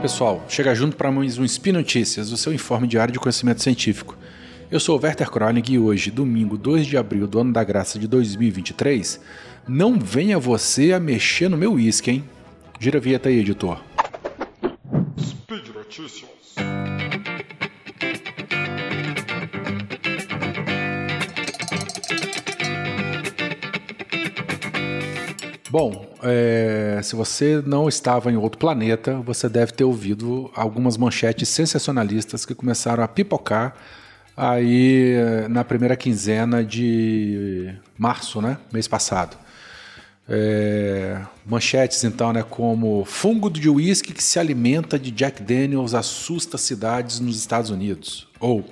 pessoal, chega junto para mais um Spin Notícias, o seu informe diário de conhecimento científico. Eu sou o Werther Kronig e hoje, domingo 2 de abril do ano da graça de 2023, não venha você a mexer no meu uísque, hein? Gira a vinheta aí, editor. Speed Notícias. Bom, é, se você não estava em outro planeta, você deve ter ouvido algumas manchetes sensacionalistas que começaram a pipocar aí é, na primeira quinzena de março, né? Mês passado. É, manchetes então, né, como fungo de uísque que se alimenta de Jack Daniels assusta cidades nos Estados Unidos. Ou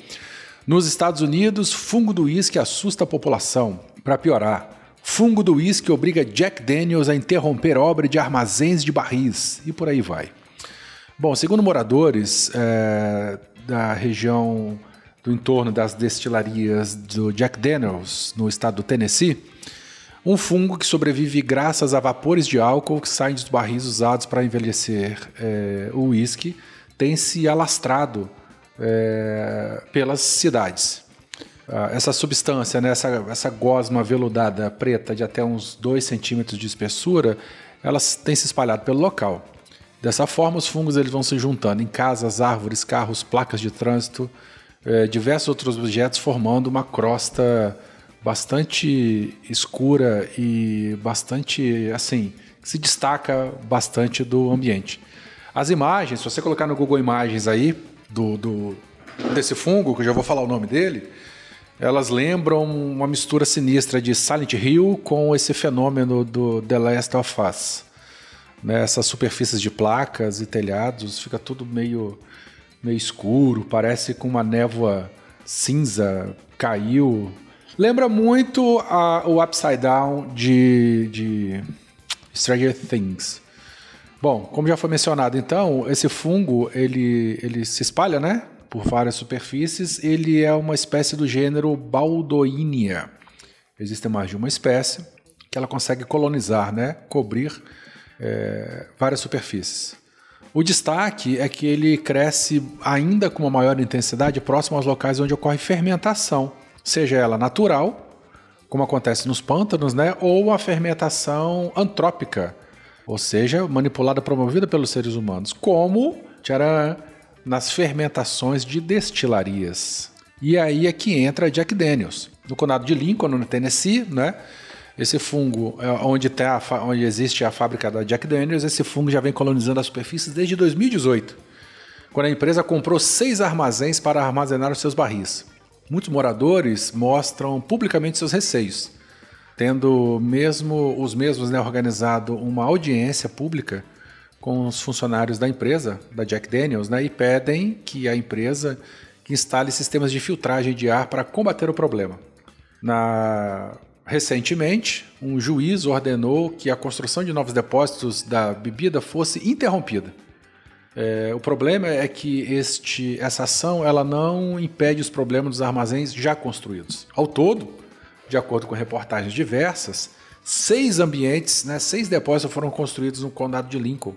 nos Estados Unidos, fungo do uísque assusta a população. Para piorar, Fungo do uísque obriga Jack Daniels a interromper obra de armazéns de barris e por aí vai. Bom, segundo moradores é, da região do entorno das destilarias do Jack Daniels, no estado do Tennessee, um fungo que sobrevive graças a vapores de álcool que saem dos barris usados para envelhecer é, o uísque tem se alastrado é, pelas cidades. Ah, essa substância, né, essa, essa gosma veludada preta de até uns 2 centímetros de espessura, elas têm se espalhado pelo local. Dessa forma, os fungos eles vão se juntando em casas, árvores, carros, placas de trânsito, eh, diversos outros objetos, formando uma crosta bastante escura e bastante, assim, que se destaca bastante do ambiente. As imagens, se você colocar no Google Imagens aí, do, do desse fungo, que eu já vou falar o nome dele, elas lembram uma mistura sinistra de Silent Hill com esse fenômeno do The Last of Us. Né? Essas superfícies de placas e telhados, fica tudo meio, meio escuro, parece com uma névoa cinza, caiu. Lembra muito a, o Upside Down de, de Stranger Things. Bom, como já foi mencionado, então, esse fungo ele, ele se espalha, né? Por várias superfícies, ele é uma espécie do gênero Baldoinia. Existe mais de uma espécie que ela consegue colonizar, né, cobrir é, várias superfícies. O destaque é que ele cresce ainda com uma maior intensidade próximo aos locais onde ocorre fermentação, seja ela natural, como acontece nos pântanos, né, ou a fermentação antrópica, ou seja, manipulada, promovida pelos seres humanos, como tcharam, nas fermentações de destilarias. E aí é que entra Jack Daniels. No condado de Lincoln, no Tennessee, né? Esse fungo, é onde, tem a, onde existe a fábrica da Jack Daniels, esse fungo já vem colonizando as superfícies desde 2018, quando a empresa comprou seis armazéns para armazenar os seus barris. Muitos moradores mostram publicamente seus receios, tendo mesmo os mesmos né, organizado uma audiência pública com os funcionários da empresa, da Jack Daniels, né, e pedem que a empresa instale sistemas de filtragem de ar para combater o problema. Na... Recentemente, um juiz ordenou que a construção de novos depósitos da bebida fosse interrompida. É, o problema é que este, essa ação ela não impede os problemas dos armazéns já construídos. Ao todo, de acordo com reportagens diversas, seis ambientes, né, seis depósitos foram construídos no condado de Lincoln,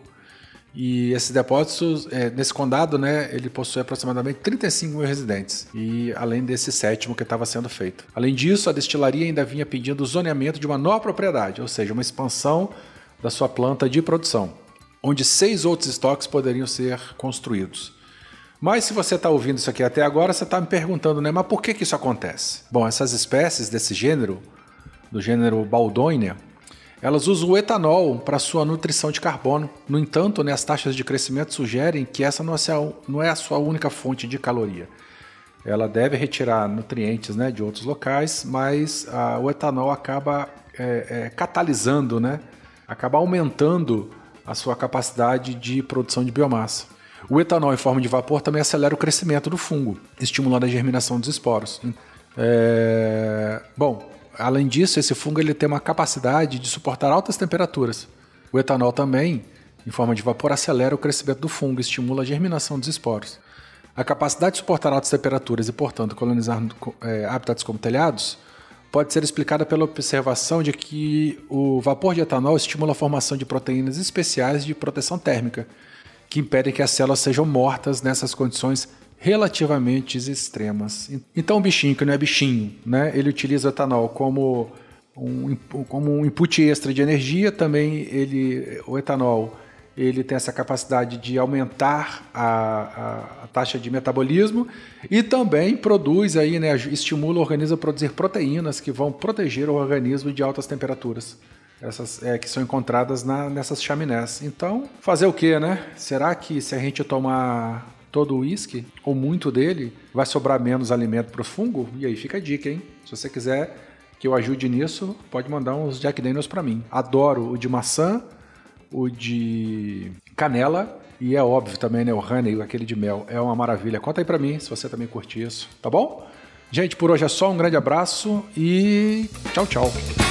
e esses depósitos, é, nesse condado, né, ele possui aproximadamente 35 mil residentes, e além desse sétimo que estava sendo feito. Além disso, a destilaria ainda vinha pedindo o zoneamento de uma nova propriedade, ou seja, uma expansão da sua planta de produção, onde seis outros estoques poderiam ser construídos. Mas se você está ouvindo isso aqui até agora, você está me perguntando, né? Mas por que, que isso acontece? Bom, essas espécies desse gênero, do gênero Baldonia, elas usam o etanol para sua nutrição de carbono. No entanto, né, as taxas de crescimento sugerem que essa não é, a, não é a sua única fonte de caloria. Ela deve retirar nutrientes né, de outros locais, mas a, o etanol acaba é, é, catalisando, né, acaba aumentando a sua capacidade de produção de biomassa. O etanol em forma de vapor também acelera o crescimento do fungo, estimulando a germinação dos esporos. É... Bom, Além disso, esse fungo ele tem uma capacidade de suportar altas temperaturas. O etanol também, em forma de vapor, acelera o crescimento do fungo e estimula a germinação dos esporos. A capacidade de suportar altas temperaturas e, portanto, colonizar é, habitats como telhados pode ser explicada pela observação de que o vapor de etanol estimula a formação de proteínas especiais de proteção térmica, que impedem que as células sejam mortas nessas condições relativamente extremas. Então, o bichinho, que não é bichinho, né, ele utiliza o etanol como um, como um input extra de energia, também ele, o etanol ele tem essa capacidade de aumentar a, a, a, taxa de metabolismo e também produz aí, né, estimula o organismo a produzir proteínas que vão proteger o organismo de altas temperaturas. Essas é, que são encontradas na, nessas chaminés. Então, fazer o que, né? Será que se a gente tomar todo o uísque, ou muito dele, vai sobrar menos alimento para o fungo? E aí fica a dica, hein? Se você quiser que eu ajude nisso, pode mandar uns Jack Daniels para mim. Adoro o de maçã, o de canela e é óbvio também, né, o honey, aquele de mel. É uma maravilha. Conta aí para mim se você também curte isso, tá bom? Gente, por hoje é só. Um grande abraço e tchau, tchau.